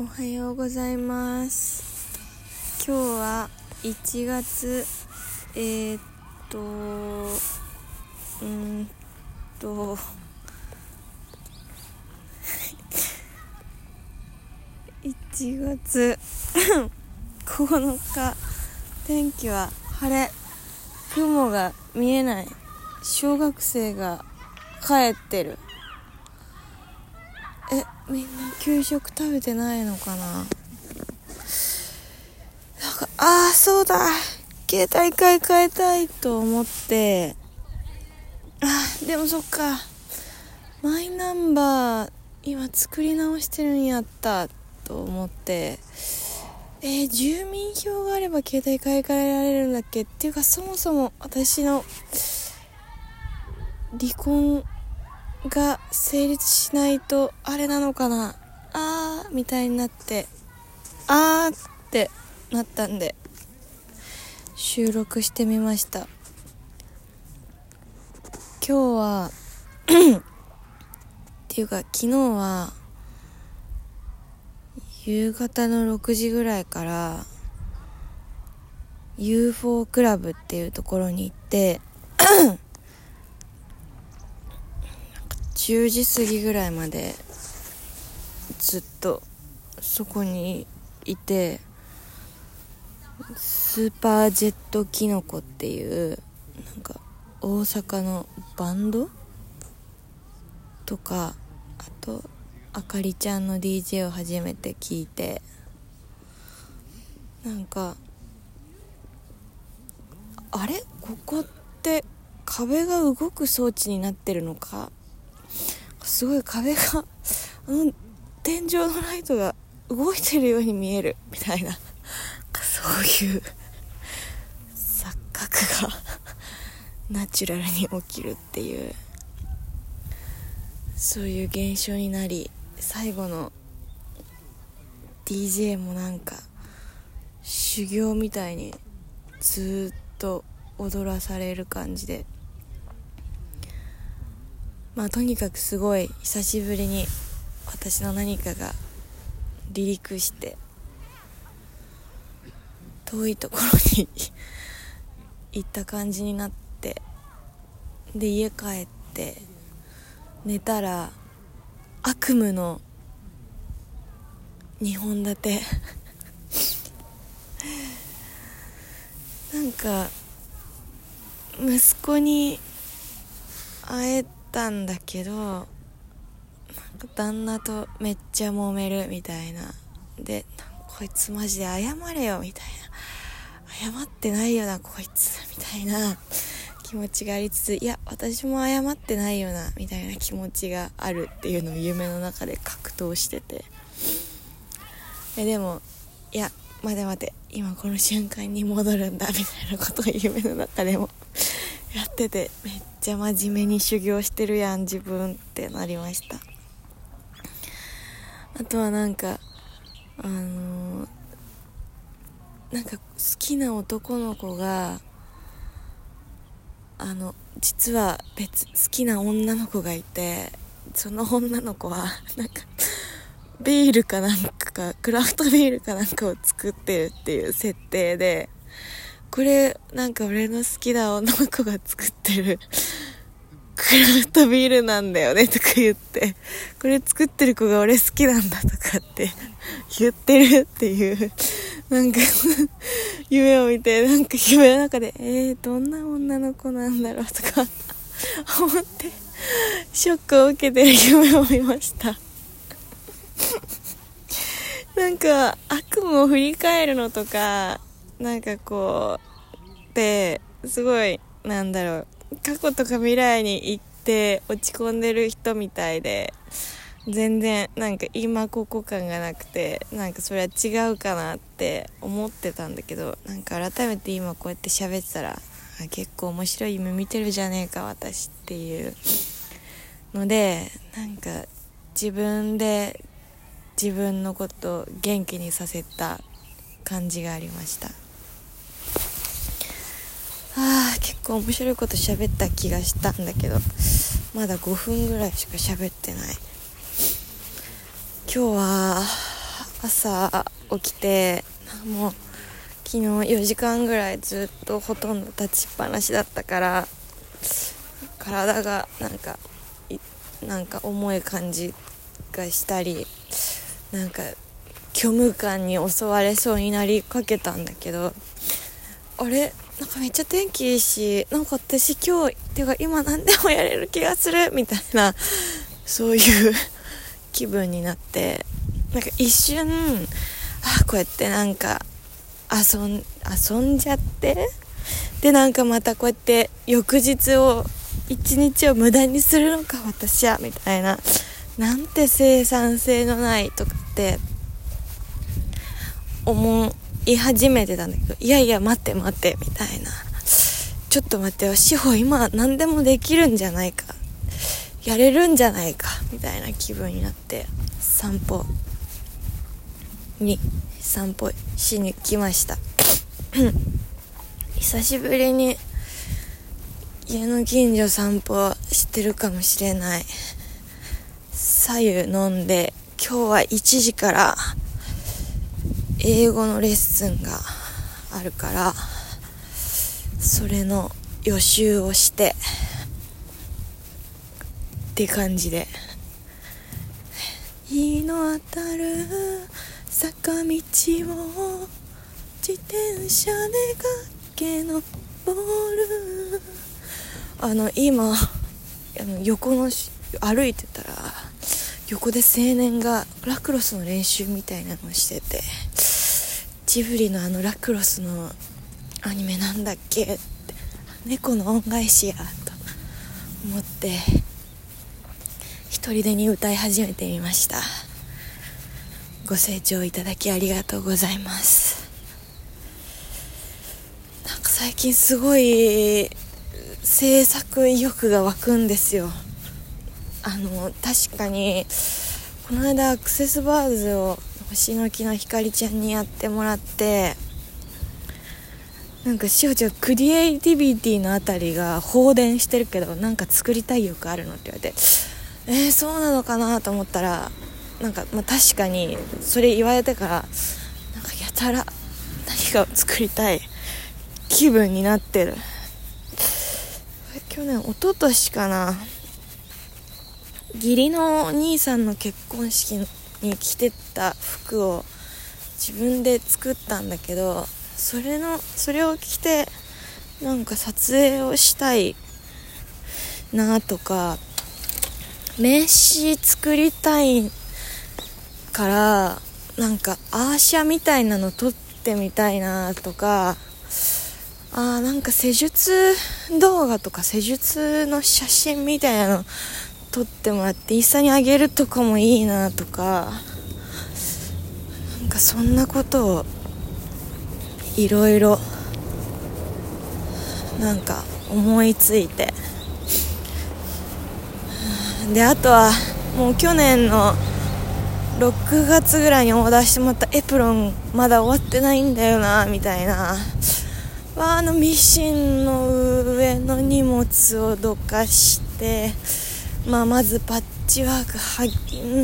おはようございます。今日は1月えー、っとうーんと1月9日天気は晴れ。雲が見えない。小学生が帰ってる。みんな給食食べてないのかな？なんかああそうだ。携帯買い替えたいと思って。あでもそっか。マイナンバー今作り直してるんやった。と思って。えー、住民票があれば携帯買い替えられるんだっけ？っていうかそもそも私の離婚が成立しないとあれなのかな？あーみたいになってあーってなったんで収録してみました。今日は っていうか昨日は夕方の6時ぐらいから UFO クラブっていうところに行って10時過ぎぐらいまでずっとそこにいてスーパージェットキノコっていうなんか大阪のバンド？とかあとあかりちゃんの DJ を初めて聞いてなんかあれ？ここって壁が動く装置になってるのか？すごい壁があの 天井のライトが動いてるように見えるみたいな。そういう錯覚が ナチュラルに起きるっていう。そういう現象になり最後の DJ もなんか修行みたいにずっと踊らされる感じで。まあとにかくすごい久しぶりに私の何かが離陸して遠いところに 行った感じになってで家帰って寝たら悪夢の2本立て。なんか息子に会えたんだけど旦那とめっちゃ揉めるみたいな。でこいつマジで謝れよみたいな。謝ってないよなこいつみたいな気持ちがありつついや私も謝ってないよなみたいな気持ちがあるっていうのを夢の中で格闘してて。えでもいや待て待て今この瞬間に戻るんだみたいなことを夢の中でも やっててめっちゃ真面目に修行してるやん自分ってなりました。あとはなんかあのー、なんか好きな男の子があの実は別好きな女の子がいてその女の子は なんかビールかなんかクラフトビールかなんかを作ってるっていう設定でこれなんか俺の好きな女の子が作ってる クラフトビールなんだよねとか言ってこれ作ってる子が俺好きなんだとかって 言ってるっていうなんか 夢を見てなんか夢の中でえー、どんな女の子なんだろうとか思ってショックを受けてる夢を見ました。なんか悪夢を振り返るのとかなんかこうですごいなんだろう過去とか未来に行って落ち込んでる人みたいで全然なんか今ここ感がなくてなんかそれは違うかなって思ってたんだけどなんか改めて今こうやって喋ってたら結構面白い夢見てるじゃねえか私っていうのでなんか自分で自分のことを元気にさせた感じがありました。あー結構面白いこと喋った気がしたんだけどまだ5分ぐらいしか喋ってない。今日は朝起きてもう昨日4時間ぐらいずっとほとんど立ちっぱなしだったから体がなんかなんか重い感じがしたりなんか虚無感に襲われそうになりかけたんだけどあれ？なんかめっちゃ天気いいしなんか私今日っていうか今何でもやれる気がするみたいな そういう気分になってなんか一瞬あこうやってなんか遊ん遊んじゃってでなんかまたこうやって翌日を一日を無駄にするのか私はみたいななんて生産性のないとかって思言い始めてたんだけどいやいや待って待ってみたいな。ちょっと待ってよ志保今何でもできるんじゃないか。やれるんじゃないか。みたいな気分になって散歩。に散歩しに来ました。久しぶりに家の近所散歩してるかもしれない。左右飲んで今日は1時から英語のレッスンがあるからそれの予習をしてって感じで。日の当たる坂道を自転車で崖登る。あの今あの横の歩いてたら横で青年がラクロスの練習みたいなのをしてて。ジブリのあのラクロスのアニメなんだっけ？って猫の恩返しやと思って一人でに歌い始めてみました。ご清聴いただきありがとうございます。なんか最近すごい制作意欲が湧くんですよ。あの確かにこの間アクセスバーズを星の木のひかりちゃんにやってもらってなんかしおちゃんクリエイティビティのあたりが放電してるけどなんか作りたい欲あるのって言われてえー、そうなのかなと思ったらなんか、まあ、確かにそれ言われてからなんかやたら何かを作りたい気分になってる。去年一昨年かな。義理のお兄さんの結婚式に着てた服を自分で作ったんだけどそれのそれを着てなんか撮影をしたいなとか名刺作りたいからなんかアーシャみたいなの撮ってみたいなとかあーなんか施術動画とか施術の写真みたいなの撮ってもらってインスタにあげるとかもいいなとかなんかそんなことをいろいろなんか思いついて。であとはもう去年の6月ぐらいにオーダーしてもらったエプロンまだ終わってないんだよなみたいな。わあのミシンの上の荷物をどかしてまあ、まずパッチワークは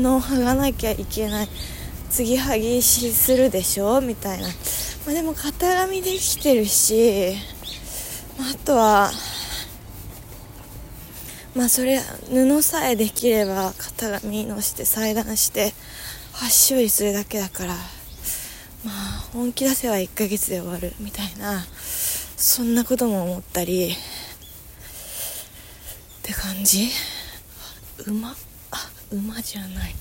の剥がなきゃいけない。次はぎしするでしょ？みたいな、まあ、でも型紙できてるし。まあとはまあそれ布さえできれば型紙のして裁断して端処理するだけだから。まあ本気出せば1ヶ月で終わるみたいな。そんなことも思ったり。って感じ。馬あ馬じゃない。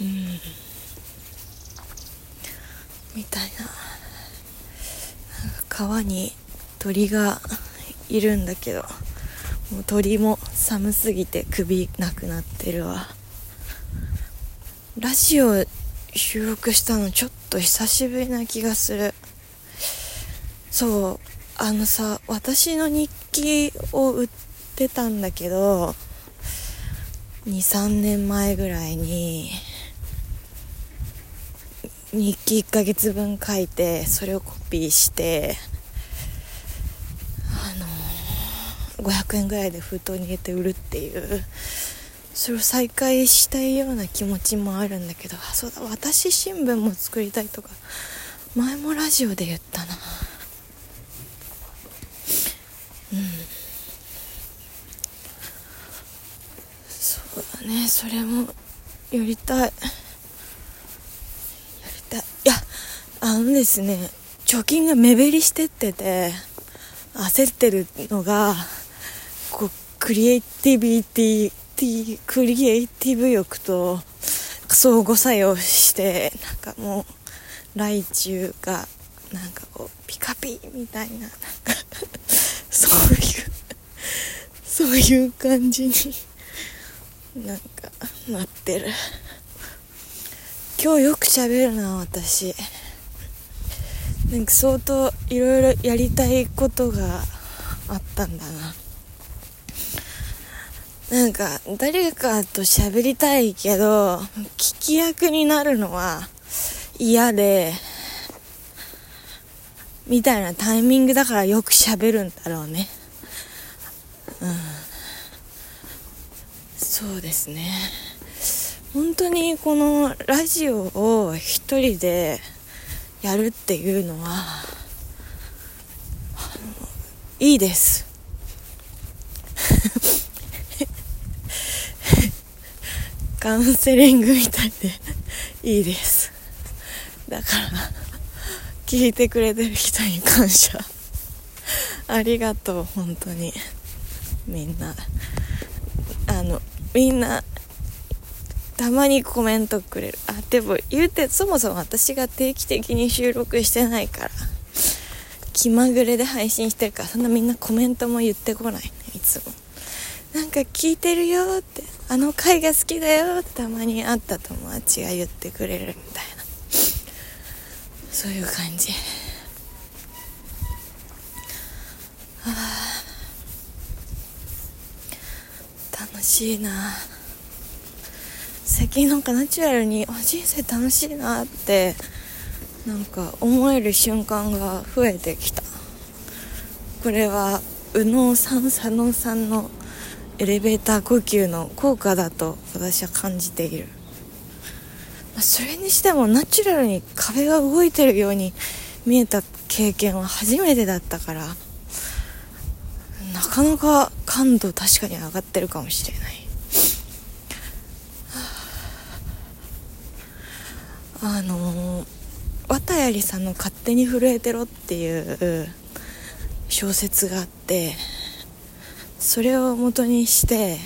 うん。みたいな。川に鳥がいるんだけどもう鳥も寒すぎて首なくなってるわ。ラジオ収録したのちょっと久しぶりな気がする。そうあのさ私の日記を売ってたんだけど23年前ぐらいに日記1ヶ月分書いてそれをコピーしてあの500円ぐらいで封筒に入れて売るっていうそれを再開したいような気持ちもあるんだけどあそうだ私新聞も作りたいとか前もラジオで言ったなうんそうだそれもやりたい。やりたい。いやあのですね貯金が目減りしてってて焦ってるのがこうクリエイティビティクリエイティブ欲と相互作用してなんかもうライチュウがなんかこうピカピみたいななんか そういう そういう感じになんかなってる。今日よく喋るな私。なんか相当いろいろやりたいことがあったんだな。なんか誰かと喋りたいけど聞き役になるのは嫌でみたいなタイミングだからよく喋るんだろうね。うん。そうですね。本当にこのラジオを一人でやるっていうのはいいです。カウンセリングみたいでいいです。だから聞いてくれてる人に感謝。ありがとう本当に。みんな。あのみんなたまにコメントくれる。あでも言うてそもそも私が定期的に収録してないから気まぐれで配信してるからそんなみんなコメントも言ってこないねいつも。なんか聞いてるよってあの回が好きだよってたまに会った友達が言ってくれるみたいな。そういう感じあ楽しいな。最近なんかナチュラルに人生楽しいなってなんか思える瞬間が増えてきた。これは右脳さん左脳さんのエレベーター呼吸の効果だと私は感じている。それにしてもナチュラルに壁が動いてるように見えた経験は初めてだったからなかなか感度確かに上がってるかもしれない。あの綿谷さんの「勝手に震えてろ」っていう小説があってそれを元にして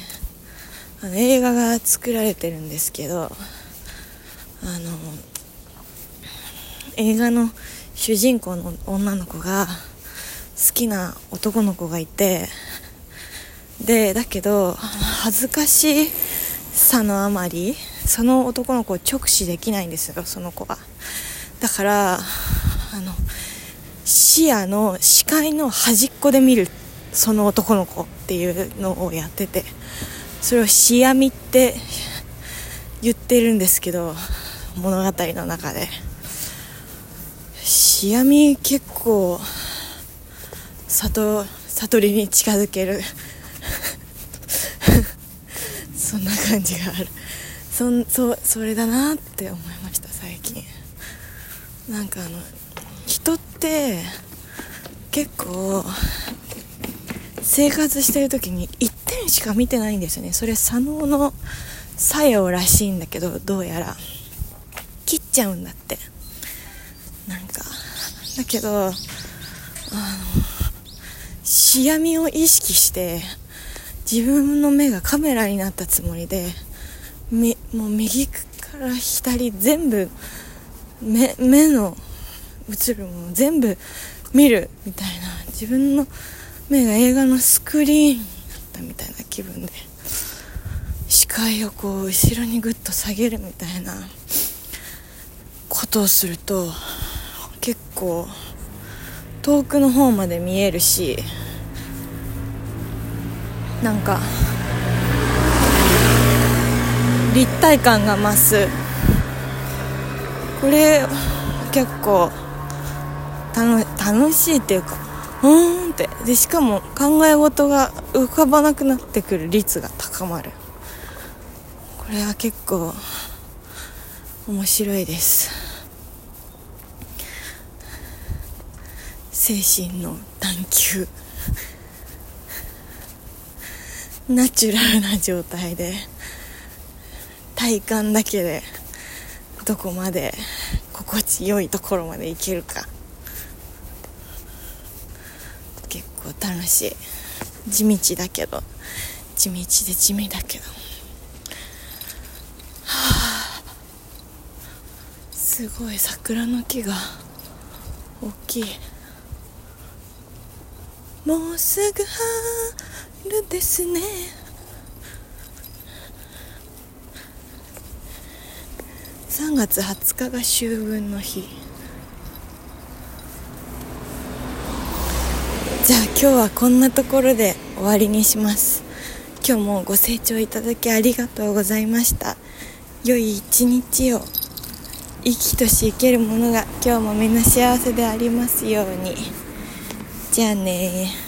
あの映画が作られてるんですけどあの映画の主人公の女の子が好きな男の子がいてでだけど恥ずかしさのあまりその男の子を直視できないんですよその子は。だからあの視野の視界の端っこで見るその男の子っていうのをやっててそれを視野見って言ってるんですけど物語の中で。視野見結構里悟りに近づける。そんな感じがある。そんそそれだなって思いました最近。なんかあの人って結構生活してる時に1点しか見てないんですよね。それ左脳の作用らしいんだけどどうやら。切っちゃうんだって。なんか。だけどあの視野見を意識して自分の目がカメラになったつもりでみもう右から左全部目目の映るもの全部見るみたいな。自分の目が映画のスクリーンだったみたいな気分で視界をこう後ろにグッと下げるみたいなことをすると結構遠くの方まで見えるしなんか立体感が増す。これ結構楽しいっていうかうーんって。でしかも考え事が浮かばなくなってくる率が高まる。これは結構面白いです。精神の探求。ナチュラルな状態で体感だけでどこまで心地よいところまで行けるか。結構楽しい。地道だけど地道で地味だけど。はあすごい桜の木が大きい。もうすぐ春ですね。3月20日が秋分の日。じゃあ今日はこんなところで終わりにします。今日もご清聴いただきありがとうございました。良い一日を生きとし生けるものが今日もみんな幸せでありますように。じゃあね